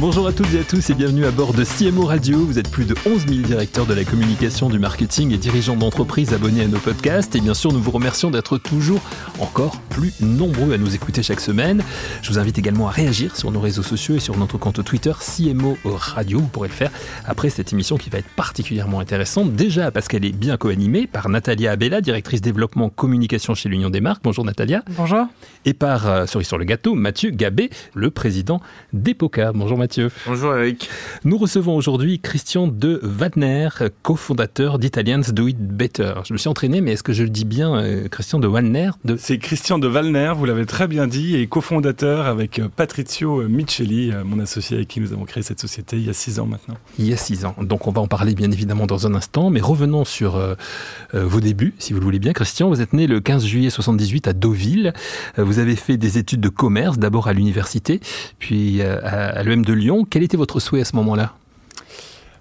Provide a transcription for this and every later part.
Bonjour à toutes et à tous et bienvenue à bord de CMO Radio. Vous êtes plus de 11 000 directeurs de la communication, du marketing et dirigeants d'entreprises abonnés à nos podcasts. Et bien sûr, nous vous remercions d'être toujours encore plus nombreux à nous écouter chaque semaine. Je vous invite également à réagir sur nos réseaux sociaux et sur notre compte Twitter CMO Radio. Vous pourrez le faire après cette émission qui va être particulièrement intéressante. Déjà parce qu'elle est bien co-animée par Natalia Abella, directrice développement communication chez l'Union des marques. Bonjour Natalia. Bonjour. Et par, euh, cerise sur le gâteau, Mathieu Gabé, le président d'Epoca. Bonjour Mathieu. Bonjour Eric. Nous recevons aujourd'hui Christian de Wagner, cofondateur d'Italians Do It Better. Je me suis entraîné, mais est-ce que je le dis bien, euh, Christian de Wagner de... C'est Christian de Wagner, vous l'avez très bien dit, et cofondateur avec euh, Patrizio Micheli, euh, mon associé avec qui nous avons créé cette société il y a six ans maintenant. Il y a six ans. Donc on va en parler bien évidemment dans un instant, mais revenons sur vos débuts, si vous le voulez bien. Christian, vous êtes né le 15 juillet 78 à Deauville. vous avez fait des études de commerce, d'abord à l'université, puis à, à l'EM de Lyon. Quel était votre souhait à ce moment-là?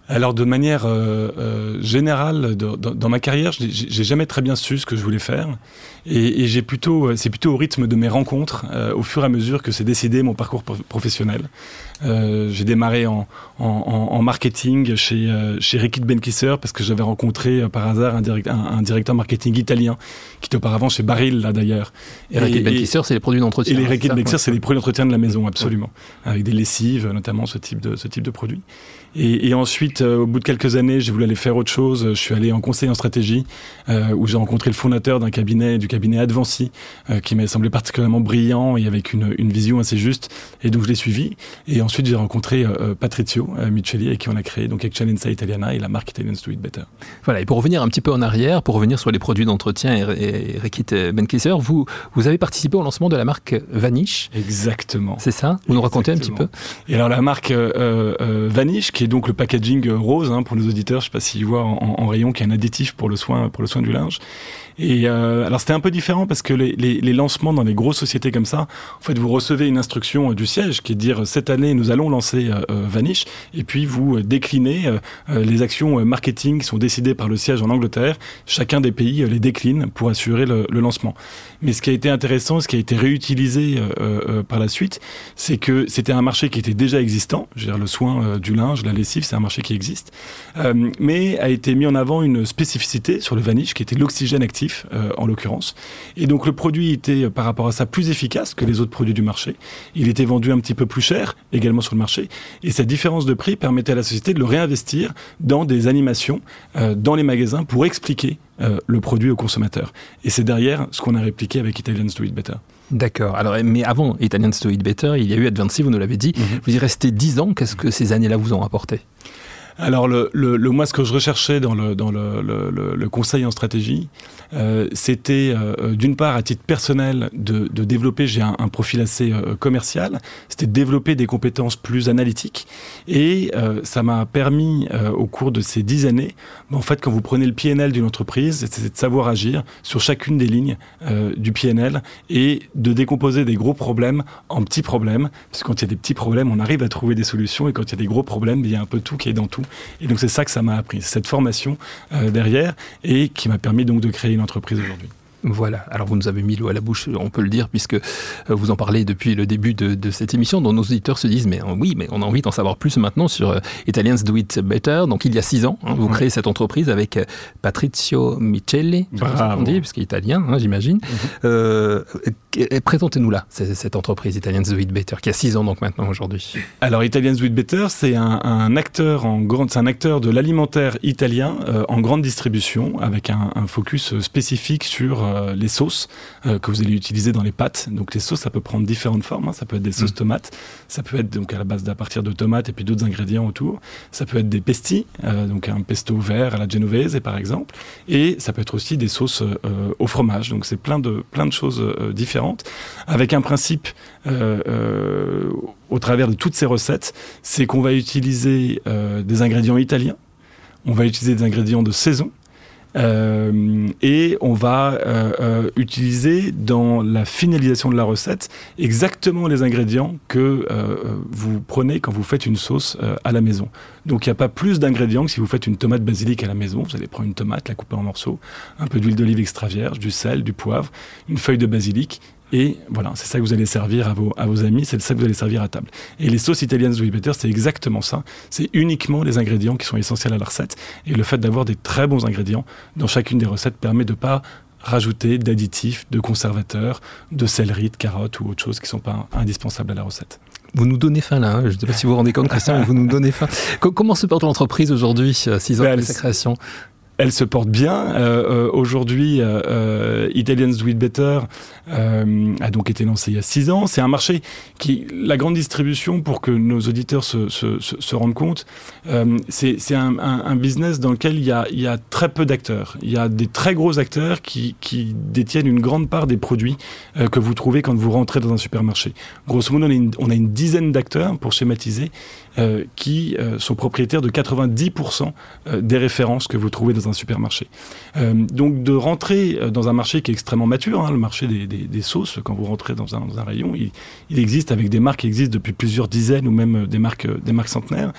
Alors de manière euh, euh, générale, dans ma carrière, j'ai jamais très bien su ce que je voulais faire, et, j'ai plutôt, c'est plutôt au rythme de mes rencontres, euh, au fur et à mesure que c'est décidé mon parcours professionnel. j'ai démarré en, en, marketing chez chez Ricky Benkisser parce que j'avais rencontré par hasard un, un, directeur marketing italien qui était auparavant chez Baril là d'ailleurs. Et, Ricky Benkisser, c'est les produits d'entretien. Et les Ricky Benkisser, c'est les produits d'entretien de la maison, absolument, avec des lessives notamment ce type de ce type de produits. Et, et ensuite, euh, au bout de quelques années, j'ai voulu aller faire autre chose. Je suis allé en conseil en stratégie, euh, où j'ai rencontré le fondateur d'un cabinet, du cabinet Advancy, euh, qui m'a semblé particulièrement brillant et avec une, une, vision assez juste. Et donc, je l'ai suivi. Et ensuite, j'ai rencontré Patrizio Micheli, avec qui on a créé donc Excellenza Italiana et la marque Italian Do It Better. Voilà. Et pour revenir un petit peu en arrière, pour revenir sur les produits d'entretien et, et Rekit Benkisser, vous, vous avez participé au lancement de la marque Vanish. Exactement. C'est ça? Vous nous racontez un petit peu Et alors, la marque Vanish, qui est donc le packaging rose hein, pour nos auditeurs. Je sais pas s'ils voient en, en, rayon qu'il y a un additif pour le soin pour le soin du linge. Et euh, alors c'était un peu différent parce que les, lancements dans les grosses sociétés comme ça, en fait, vous recevez une instruction euh, du siège qui est de dire cette année nous allons lancer euh, euh Vanish, et puis vous déclinez les actions marketing qui sont décidées par le siège en Angleterre. Chacun des pays les décline pour assurer le, le, lancement. Mais ce qui a été intéressant, ce qui a été réutilisé par la suite, c'est que c'était un marché qui était déjà existant. Je veux dire, le soin du linge, la lessive, c'est un marché qui existe, mais a été mis en avant une spécificité sur le Vanish qui était l'oxygène actif euh, en l'occurrence. Et donc le produit était euh, par rapport à ça plus efficace que les autres produits du marché. Il était vendu un petit peu plus cher également sur le marché. Et cette différence de prix permettait à la société de le réinvestir dans des animations euh, dans les magasins pour expliquer le produit au consommateur. Et c'est derrière ce qu'on a répliqué avec Italians Do It Better. D'accord. Alors, mais avant Italians Do It Better, il y a eu Advancy, vous nous l'avez dit. Mm-hmm. Vous y restez 10 ans. Qu'est-ce que ces années-là vous ont apporté alors, le, le, le, moi, ce que je recherchais dans le, dans le, le, conseil en stratégie, euh, c'était euh, d'une part, à titre personnel, de, de développer, j'ai un, un, profil assez euh, commercial, c'était de développer des compétences plus analytiques. Et euh, ça m'a permis, euh, au cours de ces dix années, en fait, quand vous prenez le PNL d'une entreprise, c'est de savoir agir sur chacune des lignes du PNL et de décomposer des gros problèmes en petits problèmes. Parce que quand il y a des petits problèmes, on arrive à trouver des solutions. Et quand il y a des gros problèmes, il y a un peu tout qui est dans tout. Et donc c'est ça que ça m'a appris, cette formation euh, derrière et qui m'a permis donc de créer une entreprise aujourd'hui. Voilà, alors vous nous avez mis l'eau à la bouche, on peut le dire, puisque euh, vous en parlez depuis le début de, de cette émission, dont nos auditeurs se disent, mais euh, oui, mais on a envie d'en savoir plus maintenant sur Italians Do It Better. Donc il y a six ans, hein, vous ouais. créez cette entreprise avec Patrizio Micheli, on dit, puisqu'il est italien, hein, j'imagine. Mm -hmm. euh, Présentez-nous là, cette entreprise Italians Do It Better, qui a six ans donc maintenant aujourd'hui. Alors Italians Do It Better, c'est un, un, acteur en grande, c'est un acteur de l'alimentaire italien euh, en grande distribution, avec un, un focus spécifique sur euh, les sauces euh, que vous allez utiliser dans les pâtes. Donc les sauces, ça peut prendre différentes formes. Hein. Ça peut être des sauces mmh. tomates, ça peut être donc à la base d'à partir de tomates et puis d'autres ingrédients autour. Ça peut être des pestis, euh, donc un pesto vert à la genovese par exemple. Et ça peut être aussi des sauces euh, au fromage. Donc c'est plein de plein de choses euh, avec un principe au travers de toutes ces recettes, c'est qu'on va utiliser des ingrédients italiens, on va utiliser des ingrédients de saison et on va utiliser dans la finalisation de la recette exactement les ingrédients que vous prenez quand vous faites une sauce à la maison. Donc il n'y a pas plus d'ingrédients que si vous faites une tomate basilic à la maison. Vous allez prendre une tomate, la couper en morceaux, un peu d'huile d'olive extra vierge, du sel, du poivre, une feuille de basilic et voilà, c'est ça que vous allez servir à vos, à vos amis, c'est ça que vous allez servir à table. Et les sauces italiennes Sweet Better, c'est exactement ça. C'est uniquement les ingrédients qui sont essentiels à la recette. Et le fait d'avoir des très bons ingrédients dans chacune des recettes permet de pas rajouter d'additifs, de conservateurs, de céleri, de carottes ou autre chose qui ne sont pas indispensables à la recette. Vous nous donnez faim là, hein. je ne sais pas si vous vous rendez compte Christian, mais vous nous donnez faim. Comment se porte l'entreprise aujourd'hui, six ans ben, après sa création? Elle se porte bien. Euh, euh, Aujourd'hui, euh, euh Italians Do It Better euh, a donc été lancé il y a six ans. C'est un marché qui, la grande distribution, pour que nos auditeurs se, se, se, rendent compte, euh, c'est un, un, un, business dans lequel il y a, il y a très peu d'acteurs. Il y a des très gros acteurs qui, qui détiennent une grande part des produits que vous trouvez quand vous rentrez dans un supermarché. Grosso modo, on a une, on a une dizaine d'acteurs, pour schématiser, qui sont propriétaires de 90% euh, des références que vous trouvez dans un supermarché. donc de rentrer dans un marché qui est extrêmement mature, hein, le marché des, sauces, quand vous rentrez dans un, rayon, il, il, existe avec des marques qui existent depuis plusieurs dizaines ou même des marques, des marques centenaires.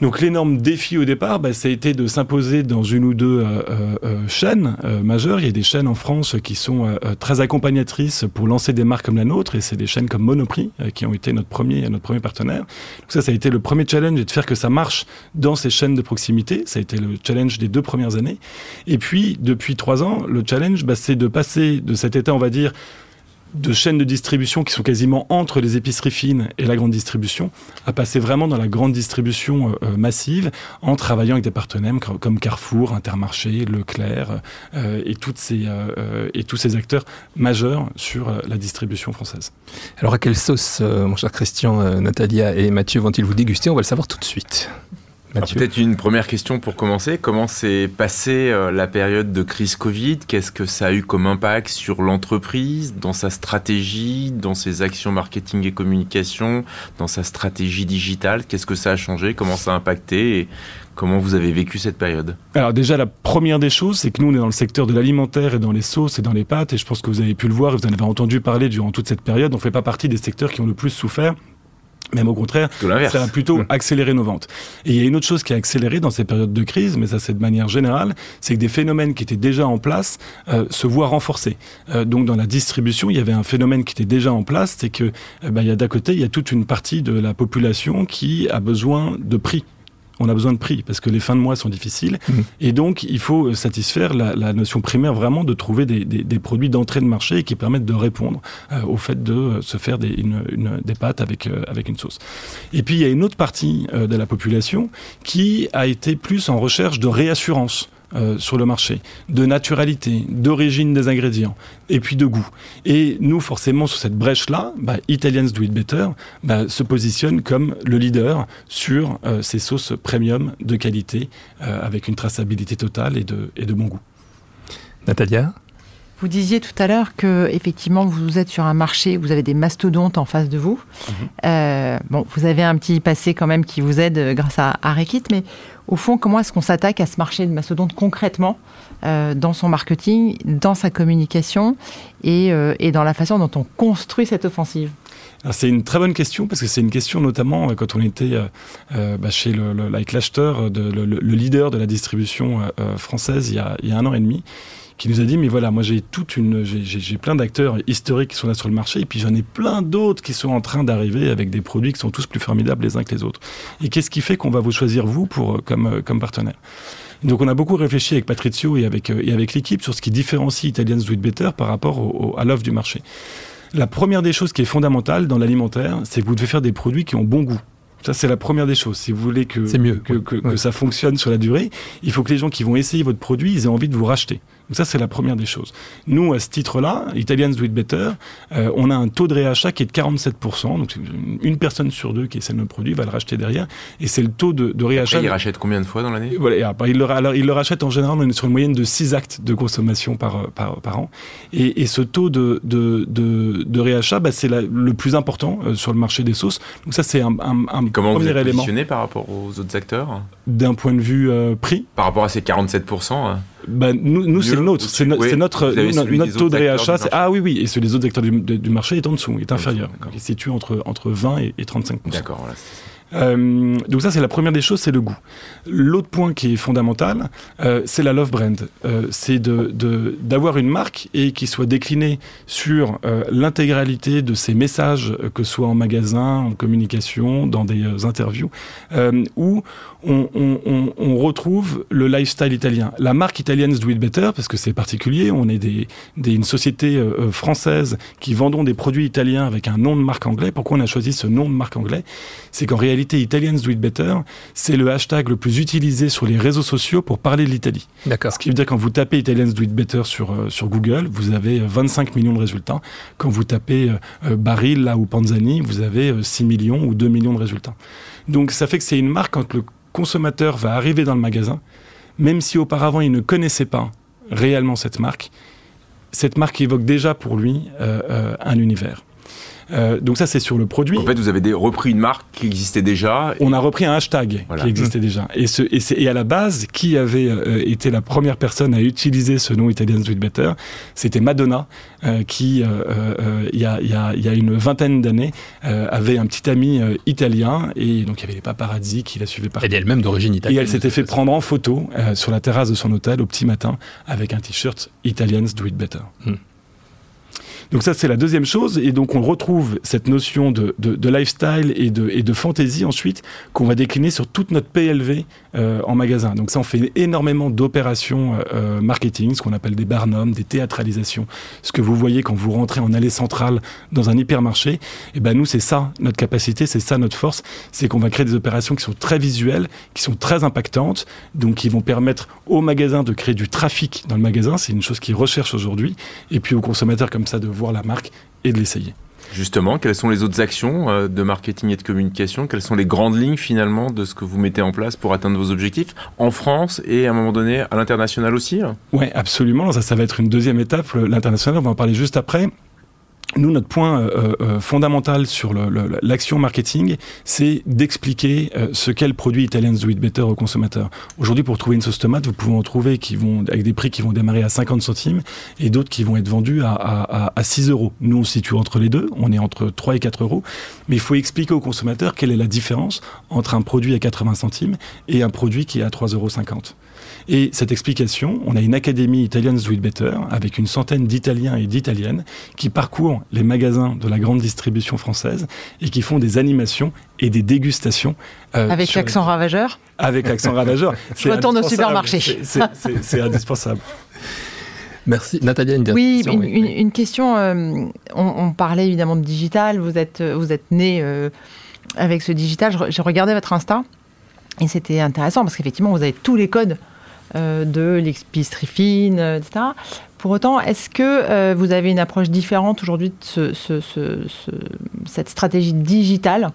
Donc l'énorme défi au départ, bah, ça a été de s'imposer dans une ou deux euh, euh, euh chaînes majeures. Il y a des chaînes en France qui sont très accompagnatrices pour lancer des marques comme la nôtre, et c'est des chaînes comme Monoprix qui ont été notre premier, notre premier partenaire. Donc ça, ça a été le premier challenge, et de faire que ça marche dans ces chaînes de proximité. Ça a été le challenge des deux premières années. Et puis, depuis trois ans, le challenge, bah, c'est de passer de cet état, on va dire, de chaînes de distribution qui sont quasiment entre les épiceries fines et la grande distribution, à passer vraiment dans la grande distribution euh, euh, massive en travaillant avec des partenaires comme Carrefour, Intermarché, Leclerc euh, et, toutes ces, et tous ces acteurs majeurs sur la distribution française. Alors à quelle sauce, mon cher Christian, Natalia et Mathieu vont-ils vous déguster? On va le savoir tout de suite. Peut-être une première question pour commencer. Comment s'est passée euh, la période de crise Covid? Qu'est-ce que ça a eu comme impact sur l'entreprise, dans sa stratégie, dans ses actions marketing et communication, dans sa stratégie digitale? Qu'est-ce que ça a changé? Comment ça a impacté? Et Comment vous avez vécu cette période? Alors déjà, la première des choses, c'est que nous, on est dans le secteur de l'alimentaire et dans les sauces et dans les pâtes, et je pense que vous avez pu le voir, vous en avez entendu parler durant toute cette période, on ne fait pas partie des secteurs qui ont le plus souffert même au contraire, ça a plutôt mmh. accéléré nos ventes. Et il y a une autre chose qui a accéléré dans ces périodes de crise, mais ça c'est de manière générale, c'est que des phénomènes qui étaient déjà en place euh, se voient renforcés. Euh, donc dans la distribution, il y avait un phénomène qui était déjà en place, c'est que euh, bah, il y a d'à côté, il y a toute une partie de la population qui a besoin de prix on a besoin de prix parce que les fins de mois sont difficiles. Mmh. Et donc, il faut satisfaire la, la, notion primaire vraiment de trouver des, des, des produits d'entrée de marché qui permettent de répondre euh, au fait de se faire des, une, une, des pâtes avec, euh, avec une sauce. Et puis, il y a une autre partie euh, de la population qui a été plus en recherche de réassurance. Euh, sur le marché, de naturalité, d'origine des ingrédients, et puis de goût. Et nous, forcément, sur cette brèche-là, bah, Italians Do It Better bah, se positionne comme le leader sur euh, ces sauces premium de qualité, euh, avec une traçabilité totale et de, et de bon goût. Natalia? Vous disiez tout à l'heure que effectivement vous êtes sur un marché, vous avez des mastodontes en face de vous. -hmm. euh, bon, vous avez un petit passé quand même qui vous aide grâce à Arekit, mais au fond, comment est-ce qu'on s'attaque à ce marché de mastodonte concrètement euh, dans son marketing, dans sa communication et, euh, et dans la façon dont on construit cette offensive? C'est une très bonne question parce que c'est une question notamment euh, quand on était euh, euh, bah, chez le, le, avec l'acheteur, le, le, leader de la distribution euh, française il y, a, il y a un an et demi qui nous a dit mais voilà moi j'ai toute une j'ai plein d'acteurs historiques qui sont là sur le marché et puis j'en ai plein d'autres qui sont en train d'arriver avec des produits qui sont tous plus formidables les uns que les autres et qu'est-ce qui fait qu'on va vous choisir vous pour comme comme partenaire? Donc on a beaucoup réfléchi avec Patrizio et avec et avec l'équipe sur ce qui différencie Italians Do It Better par rapport au, au, à l'offre du marché la première des choses qui est fondamentale dans l'alimentaire, c'est que vous devez faire des produits qui ont bon goût. Ça, c'est la première des choses. Si vous voulez que, mieux, que, que, ouais. que, ça fonctionne sur la durée, il faut que les gens qui vont essayer votre produit, ils aient envie de vous racheter. Donc ça, c'est la première des choses. Nous, à ce titre-là, Italians Do It Better, euh, on a un taux de réachat qui est de 47%. Donc une personne sur deux qui essaie notre produit va le racheter derrière. Et c'est le taux de, de réachat. Après, il rachète combien de fois dans l'année? Voilà, après, le, alors, il le rachète en général, on est sur une moyenne de 6 actes de consommation par, par, par an. Et, et ce taux de, de, de, de réachat, bah, c'est le plus important euh, sur le marché des sauces. Donc ça, c'est un, un, un comment premier vous êtes élément. par rapport aux autres acteurs? D'un point de vue euh, prix Par rapport à ces 47% bah, nous, nous c'est le nôtre, c'est no- Oui, c'est notre, nous, notre taux de réachat. Ah oui, oui, et celui des autres acteurs du, du marché est en dessous, est inférieur. Il se situe entre, entre 20 et, et 35 D'accord, voilà. Euh, donc ça, c'est la première des choses, c'est le goût. L'autre point qui est fondamental, euh, c'est la love brand. Euh, c'est de- de- d'avoir une marque et qui soit déclinée sur l'intégralité de ses messages, que ce soit en magasin, en communication, dans des interviews, où on, retrouve le lifestyle italien. La marque italienne Do It Better, parce que c'est particulier, on est des, des- une société française qui vendons des produits italiens avec un nom de marque anglais. Pourquoi on a choisi ce nom de marque anglais? C'est qu'en réalité, Italians Do It Better, c'est le hashtag le plus utilisé sur les réseaux sociaux pour parler de l'Italie. D'accord. Ce qui veut dire quand vous tapez Italians Do It Better sur, euh, sur Google, vous avez euh, 25 millions de résultats. Quand vous tapez euh, euh, Baril là ou Panzani, vous avez euh, 6 millions ou 2 millions de résultats. Donc ça fait que c'est une marque quand le consommateur va arriver dans le magasin, même si auparavant il ne connaissait pas réellement cette marque, cette marque évoque déjà pour lui euh, euh, un univers. Euh, donc ça c'est sur le produit. En fait, vous avez des- repris une marque qui existait déjà. On a repris un hashtag Voilà. qui existait déjà. Et, ce, et, et à la base, qui avait euh, été la première personne à utiliser ce nom Italian Do It Better? C'était Madonna, euh, qui, euh, euh, il y, a, il y a- il y a une vingtaine d'années, euh, avait un petit ami euh, italien. Et donc, il y avait les paparazzi qui la suivaient partout. Elle est elle-même d'origine Et italienne. elle s'était fait prendre en photo euh, sur la terrasse de son hôtel au petit matin avec un t-shirt Italians Do It Better. Hmm. Donc ça, c'est la deuxième chose. Et donc, on retrouve cette notion de, de, de lifestyle et de, et de fantaisie ensuite qu'on va décliner sur toute notre PLV euh, en magasin. Donc ça, on fait énormément d'opérations euh, euh, marketing, ce qu'on appelle des barnums, des théâtralisations. Ce que vous voyez quand vous rentrez en allée centrale dans un hypermarché, et ben nous, c'est ça notre capacité, c'est ça notre force, c'est qu'on va créer des opérations qui sont très visuelles, qui sont très impactantes, donc qui vont permettre au magasin de créer du trafic dans le magasin. C'est une chose qu'ils recherchent aujourd'hui. Et puis aux consommateurs comme ça de voir la marque et de l'essayer. Justement, quelles sont les autres actions euh, de marketing et de communication? Quelles sont les grandes lignes finalement de ce que vous mettez en place pour atteindre vos objectifs? En France et à un moment donné à l'international aussi hein? Ouais, absolument. Ça, ça va être une deuxième étape. L'international, on va en parler juste après. Nous, notre point euh, euh, fondamental sur l'action marketing, c'est d'expliquer euh, ce qu'est le produit Italians Do It Better aux consommateurs. Aujourd'hui, pour trouver une sauce tomate, vous pouvez en trouver qui vont, avec des prix qui vont démarrer à 50 centimes et d'autres qui vont être vendus à, à, à- à 6 euros. Nous, on se situe entre les deux. On est entre 3 et 4 euros. Mais il faut expliquer aux consommateurs quelle est la différence entre un produit à 80 centimes et un produit qui est à 3,50 euros. Et cette explication, on a une académie Italians Do It Better avec une centaine d'Italiens et d'Italiennes qui parcourent les magasins de la grande distribution française et qui font des animations et des dégustations. euh, Avec l'accent ravageur Avec l'accent ravageur. C'est retourne au supermarché. C'est- indispensable. Merci. Natalia, une dernière Oui, question, une, une- une question. euh, on, on parlait évidemment de digital. Vous êtes, vous êtes né euh, avec ce digital. Je J'ai regardé votre Insta et c'était intéressant parce qu'effectivement, vous avez tous les codes euh, de l'épicerie fine, euh, etc. Pour autant, est-ce que euh, vous avez une approche différente aujourd'hui de ce- ce- ce- ce- cette stratégie digitale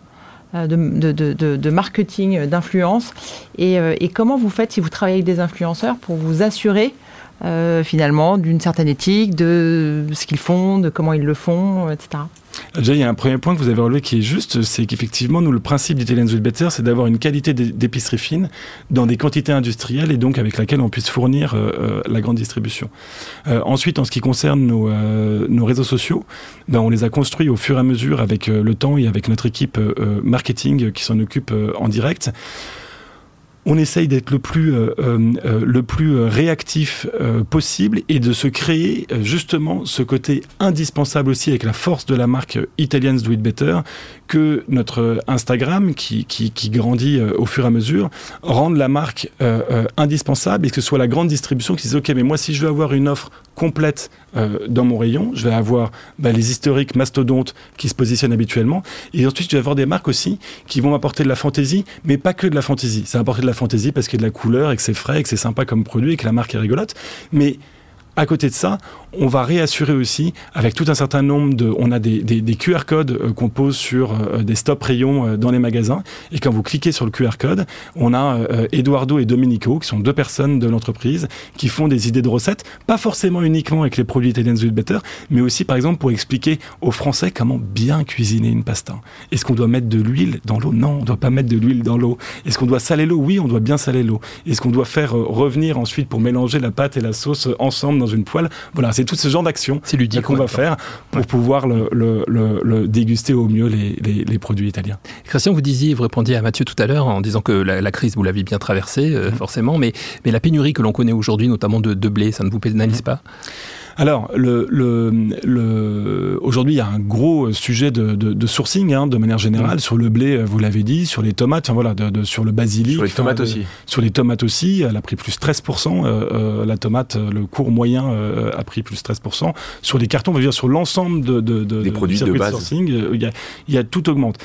euh, de, marketing, euh, d'influence? Et, comment vous faites si vous travaillez avec des influenceurs pour vous assurer finalement d'une certaine éthique, de ce qu'ils font, de comment ils le font, etc. Déjà, il y a un premier point que vous avez relevé qui est juste, c'est qu'effectivement, nous, le principe d'Italian It Better, c'est d'avoir une qualité d'é- d'épicerie fine dans des quantités industrielles et donc avec laquelle on puisse fournir euh, euh, la grande distribution. Euh, ensuite, en ce qui concerne nos, euh, nos réseaux sociaux, ben, on les a construits au fur et à mesure avec euh, le temps et avec notre équipe euh, marketing qui s'en occupe en direct. On essaye d'être le plus, euh, euh, euh, le plus réactif possible et de se créer justement ce côté indispensable aussi avec la force de la marque Italians Do It Better que notre Instagram qui, qui, grandit euh, au fur et à mesure rende la marque euh, euh, indispensable et que ce soit la grande distribution qui dise ok mais moi si je veux avoir une offre complète dans mon rayon je vais avoir bah, les historiques mastodontes qui se positionnent habituellement. Et ensuite je vais avoir des marques aussi qui vont m'apporter de la fantaisie mais pas que de la fantaisie. Ça va apporter de la fantaisie parce qu'il y a de la couleur et que c'est frais et que c'est sympa comme produit et que la marque est rigolote. Mais à côté de ça, on va réassurer aussi avec tout un certain nombre de, on a des, des, QR codes qu'on pose sur des stop rayons dans les magasins. Et quand vous cliquez sur le QR code, on a Eduardo et Domenico, qui sont deux personnes de l'entreprise, qui font des idées de recettes, pas forcément uniquement avec les produits Italian Sweet Better, mais aussi par exemple pour expliquer aux Français comment bien cuisiner une pasta. Est-ce qu'on doit mettre de l'huile dans l'eau? Non, on ne doit pas mettre de l'huile dans l'eau. Est-ce qu'on doit saler l'eau? Oui, on doit bien saler l'eau. Est-ce qu'on doit faire revenir ensuite pour mélanger la pâte et la sauce ensemble dans une poêle Voilà, c'est tout ce genre d'action qu'on va faire pour pouvoir le, déguster au mieux les, produits italiens. Christian, vous disiez, vous répondiez à Mathieu tout à l'heure en disant que la, crise, vous l'avez bien traversée, euh, mhm. forcément, mais, mais la pénurie que l'on connaît aujourd'hui, notamment de, de, blé, ça ne vous pénalise mhm. pas? Alors, le, le, aujourd'hui, il y a un gros sujet de, de, sourcing, hein, de manière générale, mm. sur le blé, vous l'avez dit, sur les tomates, enfin, voilà, de, sur le basilic. Sur les tomates aussi. Sur les tomates aussi, elle a pris plus 13%. Euh, euh, la tomate, le cours moyen euh, a pris plus 13%. Sur les cartons, on va dire sur l'ensemble de, des produits de base. sourcing, il y, a, il y a tout augmente.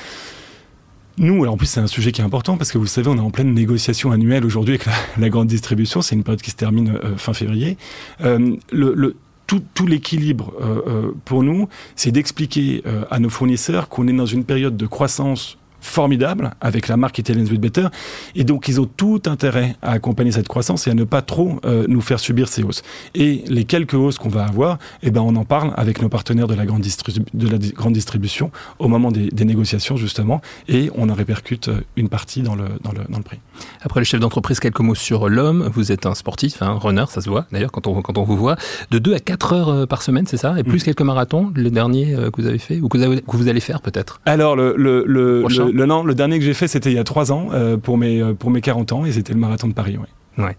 Nous, alors en plus c'est un sujet qui est important parce que vous savez, on est en pleine négociation annuelle aujourd'hui avec la, grande distribution. C'est une période qui se termine fin février. le, le tout, l'équilibre euh, euh, pour nous, c'est d'expliquer euh, à nos fournisseurs qu'on est dans une période de croissance formidable avec la marque Italian Sweet Better. Et donc, ils ont tout intérêt à accompagner cette croissance et à ne pas trop euh, nous faire subir ces hausses. Et les quelques hausses qu'on va avoir, eh ben, on en parle avec nos partenaires de la grande, de la grande distribution au moment des, négociations, justement, et on en répercute euh, une partie dans le, dans le, dans le prix. Après le chef d'entreprise, quelques mots sur l'homme. Vous êtes un sportif, un runner, ça se voit d'ailleurs quand on, quand on vous voit. De 2 à 4 heures euh, par semaine, c'est ça? Et plus mm. quelques marathons, le dernier que vous avez fait, ou que vous, avez, que vous allez faire peut-être? Alors, le, le, le, le, non, le dernier que j'ai fait, c'était il y a trois ans, euh, pour, mes, euh, pour mes 40 ans, et c'était le marathon de Paris. Ouais,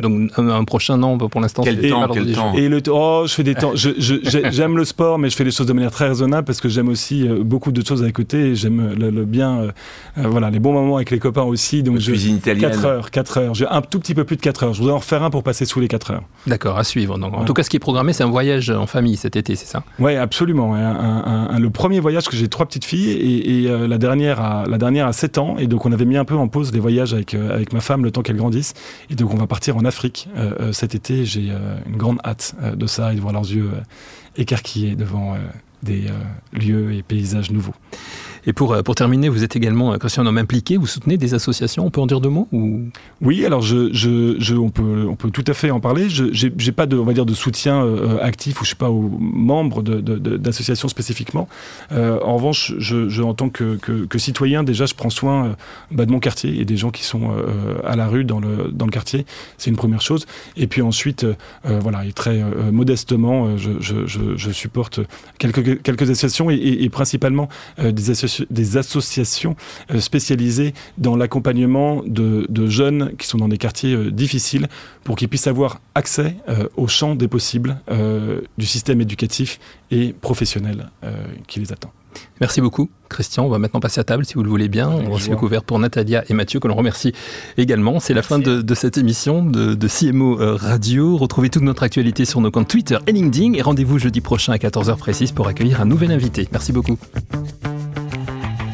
Donc un, prochain non pour l'instant. Quel, temps, quel temps Et le oh, je fais des temps. J'aime le sport, mais je fais les choses de manière très raisonnable parce que j'aime aussi euh, beaucoup d'autres choses à côté. J'aime le, bien, euh, euh, voilà, les bons moments avec les copains aussi. Donc je, cuisine italienne. 4 heures, 4 heures. J'ai un tout petit peu plus de 4 heures. Je voudrais en refaire un pour passer sous les 4 heures. D'accord, à suivre. Donc, en tout cas, ce qui est programmé, c'est un voyage en famille cet été, c'est ça? Oui, absolument. Un, le premier voyage que j'ai trois petites filles et, la dernière a la dernière a 7 ans et donc on avait mis un peu en pause les voyages avec avec ma femme le temps qu'elle grandisse et donc on va partir en Afrique euh, euh, cet été. J'ai euh, une grande hâte de ça et de voir leurs yeux écarquillés devant des lieux et paysages nouveaux. Et pour, pour terminer, vous êtes également, Christian, un homme impliqué, vous soutenez des associations, on peut en dire deux mots ou... Oui, alors on, peut, on peut tout à fait en parler. Je n'ai pas de, on va dire, de soutien euh, actif ou je ne suis pas membre d'associations de, spécifiquement. Euh, en revanche, je, je en tant que, que, citoyen, déjà, je prends soin euh, bah, de mon quartier et des gens qui sont à la rue, dans le, dans le quartier. C'est une première chose. Et puis ensuite, voilà, et très modestement, je, je, supporte quelques, quelques associations et principalement des associations des associations euh, spécialisées dans l'accompagnement de, jeunes qui sont dans des quartiers euh, difficiles pour qu'ils puissent avoir accès euh, au champ des possibles du système éducatif et professionnel qui les attend. Merci beaucoup, Christian. On va maintenant passer à table, si vous le voulez bien. On se découvert pour Natalia et Mathieu, que l'on remercie également. C'est la fin de, cette émission de, de, CMO Radio. Retrouvez toute notre actualité sur nos comptes Twitter et LinkedIn. Et rendez-vous jeudi prochain à 14h précise pour accueillir un nouvel invité. Merci beaucoup